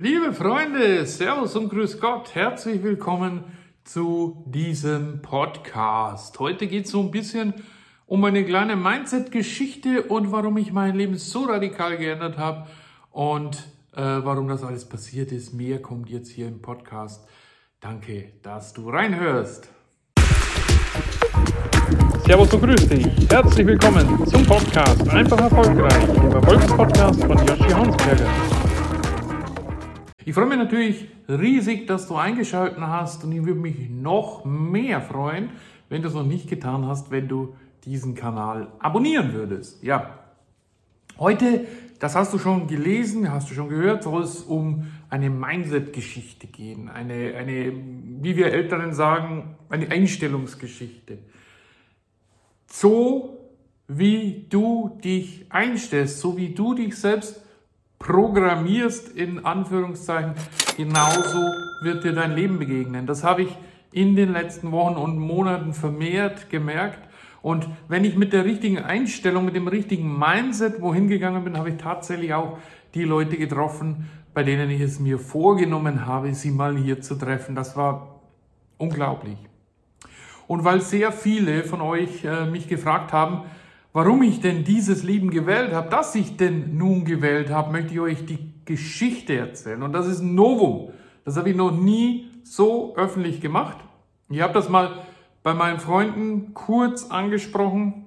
Liebe Freunde, Servus und Grüß Gott, herzlich willkommen zu diesem Podcast. Heute geht es so ein bisschen um eine kleine Mindset-Geschichte und warum ich mein Leben so radikal geändert habe und äh, warum das alles passiert ist. Mehr kommt jetzt hier im Podcast. Danke, dass du reinhörst. Servus und grüß dich. Herzlich willkommen zum Podcast Einfach erfolgreich, dem Erfolgspodcast von Joshi Hansberger. Ich freue mich natürlich riesig, dass du eingeschaltet hast und ich würde mich noch mehr freuen, wenn du es noch nicht getan hast, wenn du diesen Kanal abonnieren würdest. Ja, heute, das hast du schon gelesen, hast du schon gehört, soll es um eine Mindset-Geschichte gehen, eine, eine, wie wir Älteren sagen, eine Einstellungsgeschichte. So wie du dich einstellst, so wie du dich selbst programmierst, in Anführungszeichen, genauso wird dir dein Leben begegnen. Das habe ich in den letzten Wochen und Monaten vermehrt gemerkt. Und wenn ich mit der richtigen Einstellung, mit dem richtigen Mindset wohin gegangen bin, habe ich tatsächlich auch die Leute getroffen, bei denen ich es mir vorgenommen habe, sie mal hier zu treffen. Das war unglaublich. Und weil sehr viele von euch äh, mich gefragt haben, Warum ich denn dieses Leben gewählt habe, das ich denn nun gewählt habe, möchte ich euch die Geschichte erzählen. Und das ist ein Novum. Das habe ich noch nie so öffentlich gemacht. Ich habe das mal bei meinen Freunden kurz angesprochen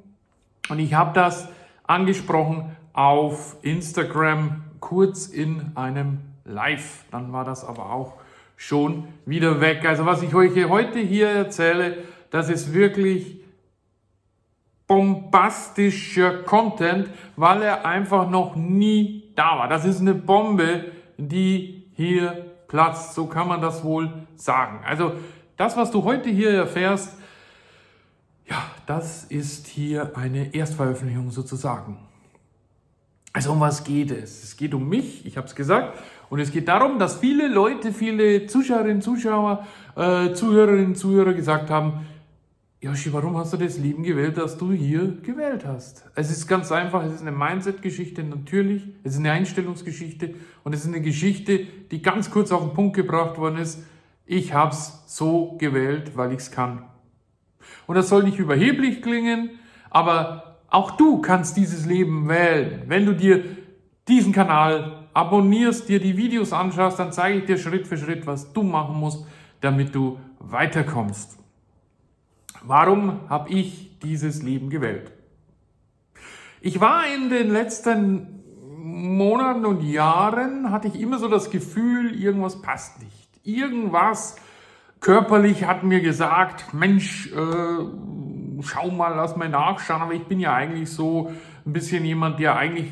und ich habe das angesprochen auf Instagram kurz in einem Live. Dann war das aber auch schon wieder weg. Also was ich euch heute hier erzähle, das ist wirklich bombastischer Content, weil er einfach noch nie da war. Das ist eine Bombe, die hier platzt. So kann man das wohl sagen. Also das, was du heute hier erfährst, ja, das ist hier eine Erstveröffentlichung sozusagen. Also um was geht es? Es geht um mich, ich habe es gesagt, und es geht darum, dass viele Leute, viele Zuschauerinnen, Zuschauer, äh, Zuhörerinnen, Zuhörer gesagt haben, Joshi, warum hast du das Leben gewählt, das du hier gewählt hast? Es ist ganz einfach, es ist eine Mindset-Geschichte, natürlich, es ist eine Einstellungsgeschichte und es ist eine Geschichte, die ganz kurz auf den Punkt gebracht worden ist. Ich habe es so gewählt, weil ich es kann. Und das soll nicht überheblich klingen, aber auch du kannst dieses Leben wählen. Wenn du dir diesen Kanal abonnierst, dir die Videos anschaust, dann zeige ich dir Schritt für Schritt, was du machen musst, damit du weiterkommst. Warum habe ich dieses Leben gewählt? Ich war in den letzten Monaten und Jahren, hatte ich immer so das Gefühl, irgendwas passt nicht. Irgendwas körperlich hat mir gesagt, Mensch, äh, schau mal, lass mal nachschauen. Aber ich bin ja eigentlich so ein bisschen jemand, der eigentlich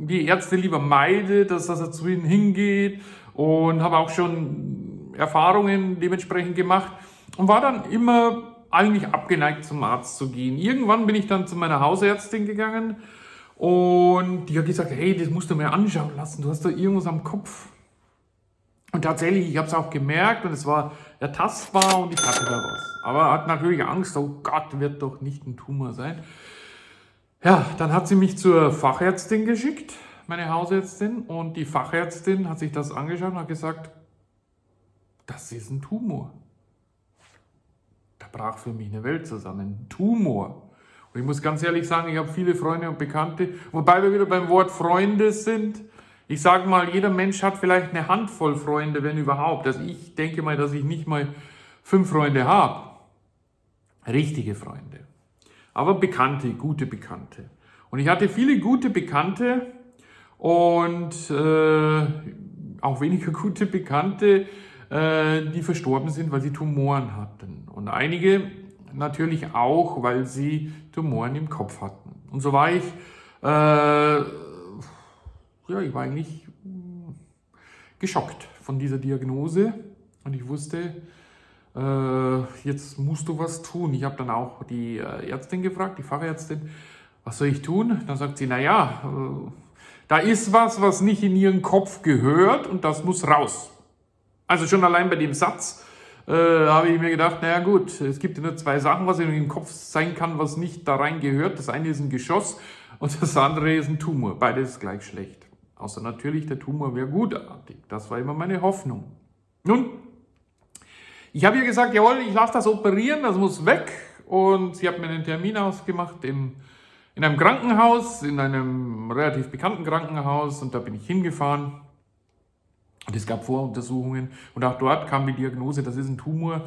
die Ärzte lieber meidet, dass das zu ihnen hingeht und habe auch schon Erfahrungen dementsprechend gemacht und war dann immer eigentlich abgeneigt, zum Arzt zu gehen. Irgendwann bin ich dann zu meiner Hausärztin gegangen und die hat gesagt, hey, das musst du mir anschauen lassen, du hast da irgendwas am Kopf. Und tatsächlich, ich habe es auch gemerkt und es war ertastbar und ich hatte da was. Aber hat natürlich Angst, oh Gott, wird doch nicht ein Tumor sein. Ja, dann hat sie mich zur Fachärztin geschickt, meine Hausärztin, und die Fachärztin hat sich das angeschaut und hat gesagt, das ist ein Tumor brach für mich eine Welt zusammen. Tumor. Und ich muss ganz ehrlich sagen, ich habe viele Freunde und Bekannte, wobei wir wieder beim Wort Freunde sind. Ich sage mal, jeder Mensch hat vielleicht eine Handvoll Freunde, wenn überhaupt. Also ich denke mal, dass ich nicht mal fünf Freunde habe. Richtige Freunde. Aber Bekannte, gute Bekannte. Und ich hatte viele gute Bekannte und äh, auch weniger gute Bekannte, die verstorben sind, weil sie Tumoren hatten. Und einige natürlich auch, weil sie Tumoren im Kopf hatten. Und so war ich, äh, ja, ich war eigentlich hm, geschockt von dieser Diagnose und ich wusste, äh, jetzt musst du was tun. Ich habe dann auch die äh, Ärztin gefragt, die Fachärztin, was soll ich tun? Dann sagt sie, naja, äh, da ist was, was nicht in ihren Kopf gehört und das muss raus. Also schon allein bei dem Satz äh, habe ich mir gedacht, naja gut, es gibt ja nur zwei Sachen, was in dem Kopf sein kann, was nicht da rein gehört. Das eine ist ein Geschoss und das andere ist ein Tumor. Beides ist gleich schlecht. Außer natürlich, der Tumor wäre gutartig. Das war immer meine Hoffnung. Nun, ich habe ihr gesagt, jawohl, ich lasse das operieren, das muss weg. Und sie hat mir einen Termin ausgemacht im, in einem Krankenhaus, in einem relativ bekannten Krankenhaus. Und da bin ich hingefahren. Und es gab Voruntersuchungen. Und auch dort kam die Diagnose, das ist ein Tumor.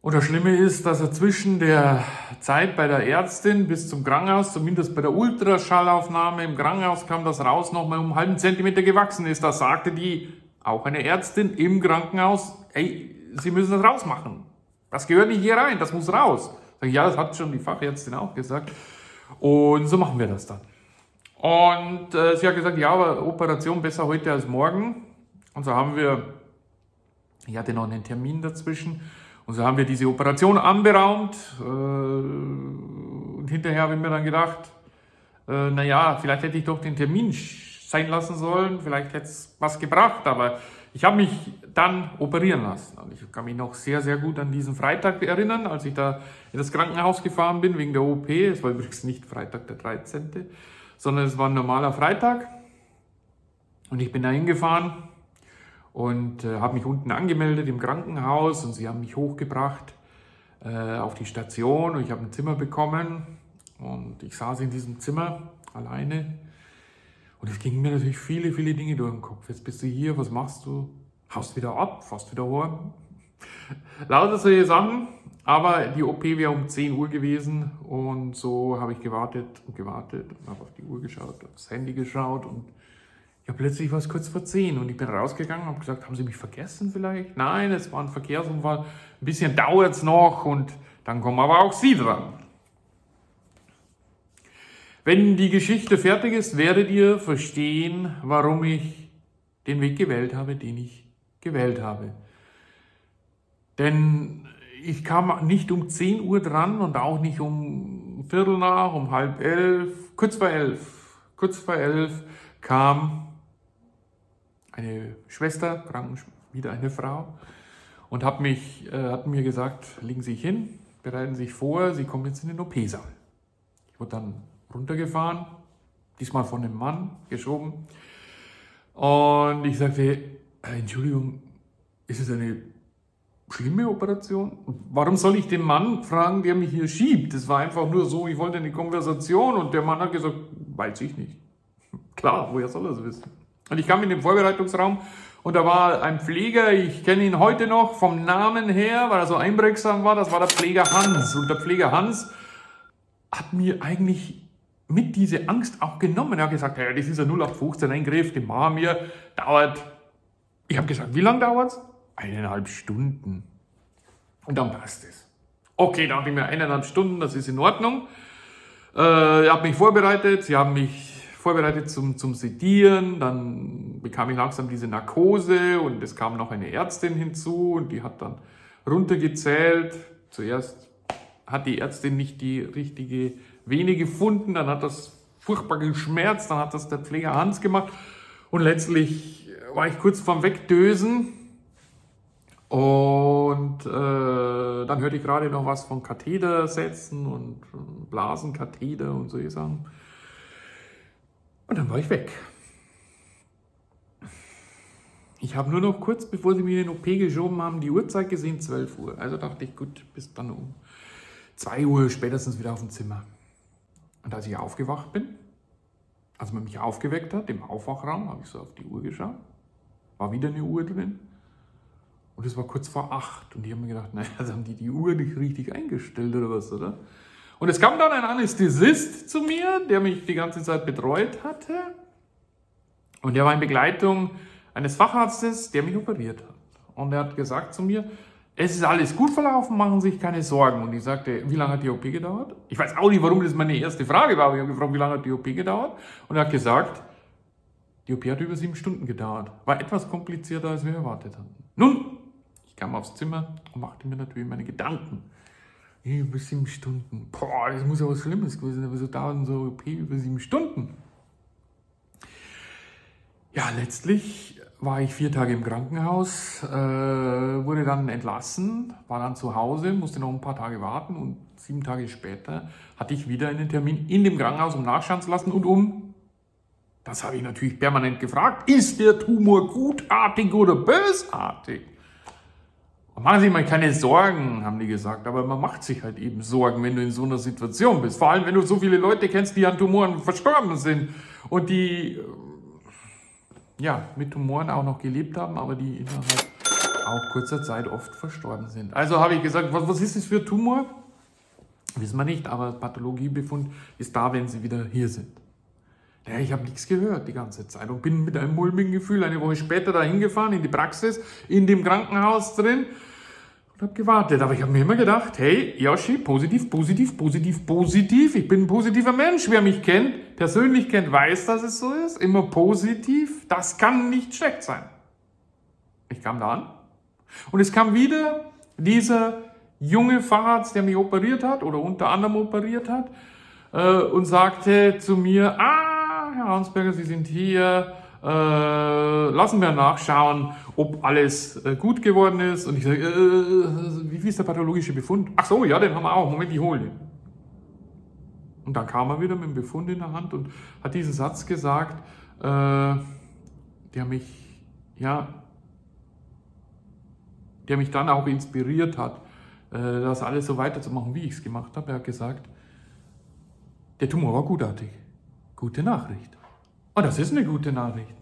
Und das Schlimme ist, dass er zwischen der Zeit bei der Ärztin bis zum Krankenhaus, zumindest bei der Ultraschallaufnahme im Krankenhaus kam das raus, nochmal um einen halben Zentimeter gewachsen ist. Da sagte die, auch eine Ärztin im Krankenhaus, ey, Sie müssen das rausmachen. Das gehört nicht hier rein, das muss raus. Sag ich, ja, das hat schon die Fachärztin auch gesagt. Und so machen wir das dann. Und äh, sie hat gesagt, ja, aber Operation besser heute als morgen. Und so haben wir, ich hatte noch einen Termin dazwischen, und so haben wir diese Operation anberaumt. Äh, und hinterher habe ich mir dann gedacht, äh, naja, vielleicht hätte ich doch den Termin sein lassen sollen, vielleicht hätte es was gebracht, aber ich habe mich dann operieren lassen. Und ich kann mich noch sehr, sehr gut an diesen Freitag erinnern, als ich da in das Krankenhaus gefahren bin wegen der OP. Es war übrigens nicht Freitag der 13., sondern es war ein normaler Freitag. Und ich bin da hingefahren und äh, habe mich unten angemeldet im Krankenhaus und sie haben mich hochgebracht äh, auf die Station und ich habe ein Zimmer bekommen und ich saß in diesem Zimmer alleine und es gingen mir natürlich viele, viele Dinge durch den Kopf. Jetzt bist du hier, was machst du? Haust wieder ab, fast wieder heim. Lauter solche Sachen. Aber die OP wäre um 10 Uhr gewesen und so habe ich gewartet und gewartet und habe auf die Uhr geschaut, aufs Handy geschaut und ja, plötzlich war es kurz vor 10 und ich bin rausgegangen und habe gesagt, haben Sie mich vergessen vielleicht? Nein, es war ein Verkehrsunfall, ein bisschen dauert es noch und dann kommen aber auch Sie dran. Wenn die Geschichte fertig ist, werdet ihr verstehen, warum ich den Weg gewählt habe, den ich gewählt habe. Denn ich kam nicht um 10 Uhr dran und auch nicht um Viertel nach, um halb elf, kurz vor elf. Kurz vor elf kam eine Schwester, wieder eine Frau, und hat, mich, äh, hat mir gesagt, legen Sie sich hin, bereiten Sie sich vor, Sie kommen jetzt in den OP-Saal. Ich wurde dann runtergefahren, diesmal von dem Mann geschoben. Und ich sagte, äh, Entschuldigung, ist es eine schlimme Operation? Warum soll ich den Mann fragen, der mich hier schiebt? Das war einfach nur so, ich wollte eine Konversation und der Mann hat gesagt, weiß ich nicht. Klar, woher soll er es wissen? Und ich kam in den Vorbereitungsraum und da war ein Pfleger, ich kenne ihn heute noch vom Namen her, weil er so einprägsam war, das war der Pfleger Hans. Und der Pfleger Hans hat mir eigentlich mit diese Angst auch genommen. Er hat gesagt, hey, das ist ein 0815 Eingriff, den machen wir, dauert. Ich habe gesagt, wie lange dauert es? Eineinhalb Stunden. Und dann passt es. Okay, dann habe ich mir eineinhalb Stunden, das ist in Ordnung. Äh, ich habe mich vorbereitet, sie haben mich vorbereitet zum, zum Sedieren, dann bekam ich langsam diese Narkose und es kam noch eine Ärztin hinzu und die hat dann runtergezählt. Zuerst hat die Ärztin nicht die richtige Vene gefunden, dann hat das furchtbar geschmerzt, dann hat das der Pfleger Hans gemacht und letztlich war ich kurz vorm Wegdösen und äh, dann hörte ich gerade noch was von Kathetersätzen und Blasenkatheter und solche Sachen. Und dann war ich weg. Ich habe nur noch kurz, bevor sie mir den OP geschoben haben, die Uhrzeit gesehen, 12 Uhr. Also dachte ich, gut, bis dann um 2 Uhr spätestens wieder auf dem Zimmer. Und als ich aufgewacht bin, als man mich aufgeweckt hat, im Aufwachraum, habe ich so auf die Uhr geschaut, war wieder eine Uhr drin. Und es war kurz vor acht. Und die haben mir gedacht, naja, also haben die die Uhr nicht richtig eingestellt oder was, oder? Und es kam dann ein Anästhesist zu mir, der mich die ganze Zeit betreut hatte. Und der war in Begleitung eines Facharztes, der mich operiert hat. Und er hat gesagt zu mir, es ist alles gut verlaufen, machen Sie sich keine Sorgen. Und ich sagte, wie lange hat die OP gedauert? Ich weiß auch nicht, warum das meine erste Frage war, aber ich habe gefragt, wie lange hat die OP gedauert? Und er hat gesagt, die OP hat über sieben Stunden gedauert. War etwas komplizierter, als wir erwartet hatten. Nun, ich kam aufs Zimmer und machte mir natürlich meine Gedanken. Über sieben Stunden. Boah, das muss ja was Schlimmes gewesen sein. Wieso dauert so OP über sieben Stunden? Ja, letztlich war ich vier Tage im Krankenhaus, äh, wurde dann entlassen, war dann zu Hause, musste noch ein paar Tage warten und sieben Tage später hatte ich wieder einen Termin in dem Krankenhaus, um nachschauen zu lassen und um Das habe ich natürlich permanent gefragt. Ist der Tumor gutartig oder bösartig? Machen Sie sich mal keine Sorgen, haben die gesagt. Aber man macht sich halt eben Sorgen, wenn du in so einer Situation bist. Vor allem, wenn du so viele Leute kennst, die an Tumoren verstorben sind und die äh, ja, mit Tumoren auch noch gelebt haben, aber die innerhalb auch kurzer Zeit oft verstorben sind. Also habe ich gesagt, was, was ist das für Tumor? Wissen wir nicht, aber Pathologiebefund ist da, wenn sie wieder hier sind. Ja, ich habe nichts gehört die ganze Zeit und bin mit einem mulmigen Gefühl eine Woche später da hingefahren in die Praxis, in dem Krankenhaus drin und habe gewartet. Aber ich habe mir immer gedacht, hey, Yoshi, positiv, positiv, positiv, positiv. Ich bin ein positiver Mensch. Wer mich kennt, persönlich kennt, weiß, dass es so ist. Immer positiv. Das kann nicht schlecht sein. Ich kam da an und es kam wieder dieser junge Facharzt, der mich operiert hat oder unter anderem operiert hat äh, und sagte zu mir, ah, Herr Hansberger, Sie sind hier äh, lassen wir nachschauen, ob alles äh, gut geworden ist. Und ich sage, äh, wie viel ist der pathologische Befund? Ach so, ja, den haben wir auch. Moment, ich hole den. Und dann kam er wieder mit dem Befund in der Hand und hat diesen Satz gesagt, äh, der mich, ja, der mich dann auch inspiriert hat, äh, das alles so weiterzumachen, wie ich es gemacht habe. Er hat gesagt, der Tumor war gutartig. Gute Nachricht. Und das ist eine gute Nachricht.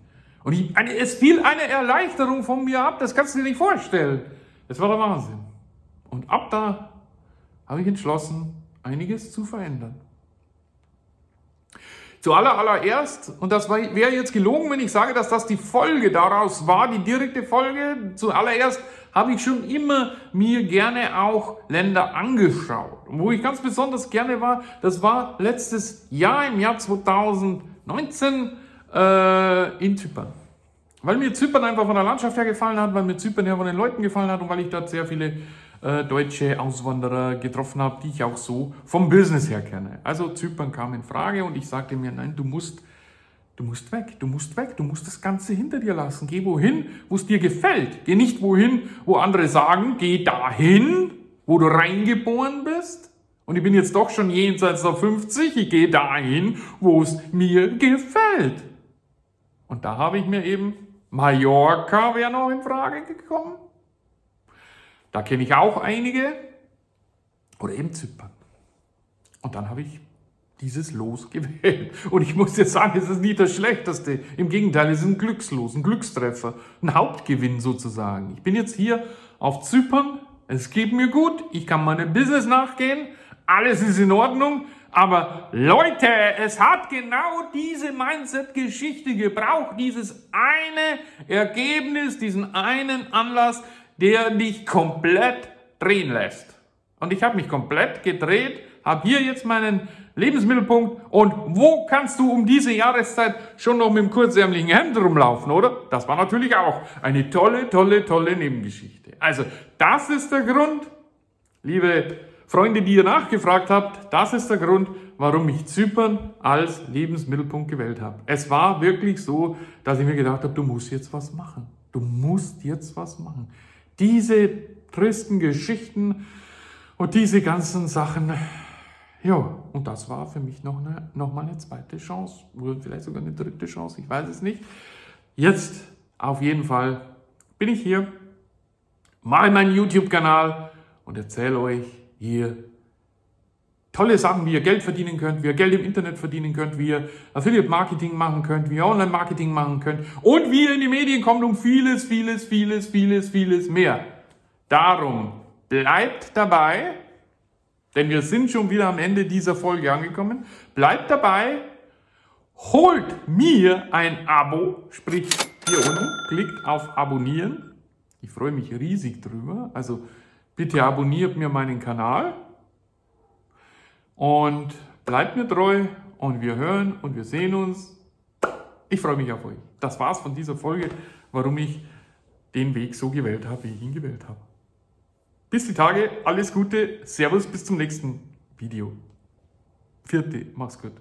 Und ich, es fiel eine Erleichterung von mir ab, das kannst du dir nicht vorstellen. Das war der Wahnsinn. Und ab da habe ich entschlossen, einiges zu verändern. Zuallererst, und das wäre jetzt gelogen, wenn ich sage, dass das die Folge daraus war, die direkte Folge, zuallererst habe ich schon immer mir gerne auch Länder angeschaut. Und wo ich ganz besonders gerne war, das war letztes Jahr, im Jahr 2019, äh, in Zypern. Weil mir Zypern einfach von der Landschaft her gefallen hat, weil mir Zypern her von den Leuten gefallen hat und weil ich dort sehr viele äh, deutsche Auswanderer getroffen habe, die ich auch so vom Business her kenne. Also Zypern kam in Frage und ich sagte mir, nein, du musst, du musst weg, du musst weg, du musst das Ganze hinter dir lassen. Geh wohin, wo es dir gefällt. Geh nicht wohin, wo andere sagen, geh dahin, wo du reingeboren bist. Und ich bin jetzt doch schon jenseits der 50, ich gehe dahin, wo es mir gefällt. Und da habe ich mir eben Mallorca wäre noch in Frage gekommen. Da kenne ich auch einige. Oder eben Zypern. Und dann habe ich dieses Los gewählt. Und ich muss jetzt sagen, es ist nicht das Schlechteste. Im Gegenteil, es ist ein Glückslos, ein Glückstreffer, ein Hauptgewinn sozusagen. Ich bin jetzt hier auf Zypern. Es geht mir gut. Ich kann meinem Business nachgehen. Alles ist in Ordnung. Aber Leute, es hat genau diese Mindset-Geschichte gebraucht, dieses eine Ergebnis, diesen einen Anlass, der dich komplett drehen lässt. Und ich habe mich komplett gedreht, habe hier jetzt meinen Lebensmittelpunkt und wo kannst du um diese Jahreszeit schon noch mit dem kurzärmlichen Hemd rumlaufen, oder? Das war natürlich auch eine tolle, tolle, tolle Nebengeschichte. Also, das ist der Grund, liebe Freunde, die ihr nachgefragt habt, das ist der Grund, warum ich Zypern als Lebensmittelpunkt gewählt habe. Es war wirklich so, dass ich mir gedacht habe, du musst jetzt was machen. Du musst jetzt was machen. Diese tristen Geschichten und diese ganzen Sachen, ja, und das war für mich noch, eine, noch mal eine zweite Chance, oder vielleicht sogar eine dritte Chance, ich weiß es nicht. Jetzt auf jeden Fall bin ich hier, mache meinen YouTube-Kanal und erzähle euch, hier tolle Sachen, wie ihr Geld verdienen könnt, wie ihr Geld im Internet verdienen könnt, wie ihr Affiliate Marketing machen könnt, wie ihr Online Marketing machen könnt und wie ihr in die Medien kommt um vieles, vieles, vieles, vieles, vieles mehr. Darum bleibt dabei, denn wir sind schon wieder am Ende dieser Folge angekommen. Bleibt dabei, holt mir ein Abo, sprich hier unten, klickt auf Abonnieren. Ich freue mich riesig drüber. Also Bitte abonniert mir meinen Kanal und bleibt mir treu und wir hören und wir sehen uns. Ich freue mich auf euch. Das war's von dieser Folge, warum ich den Weg so gewählt habe, wie ich ihn gewählt habe. Bis die Tage, alles Gute, Servus, bis zum nächsten Video. Vierte, mach's gut.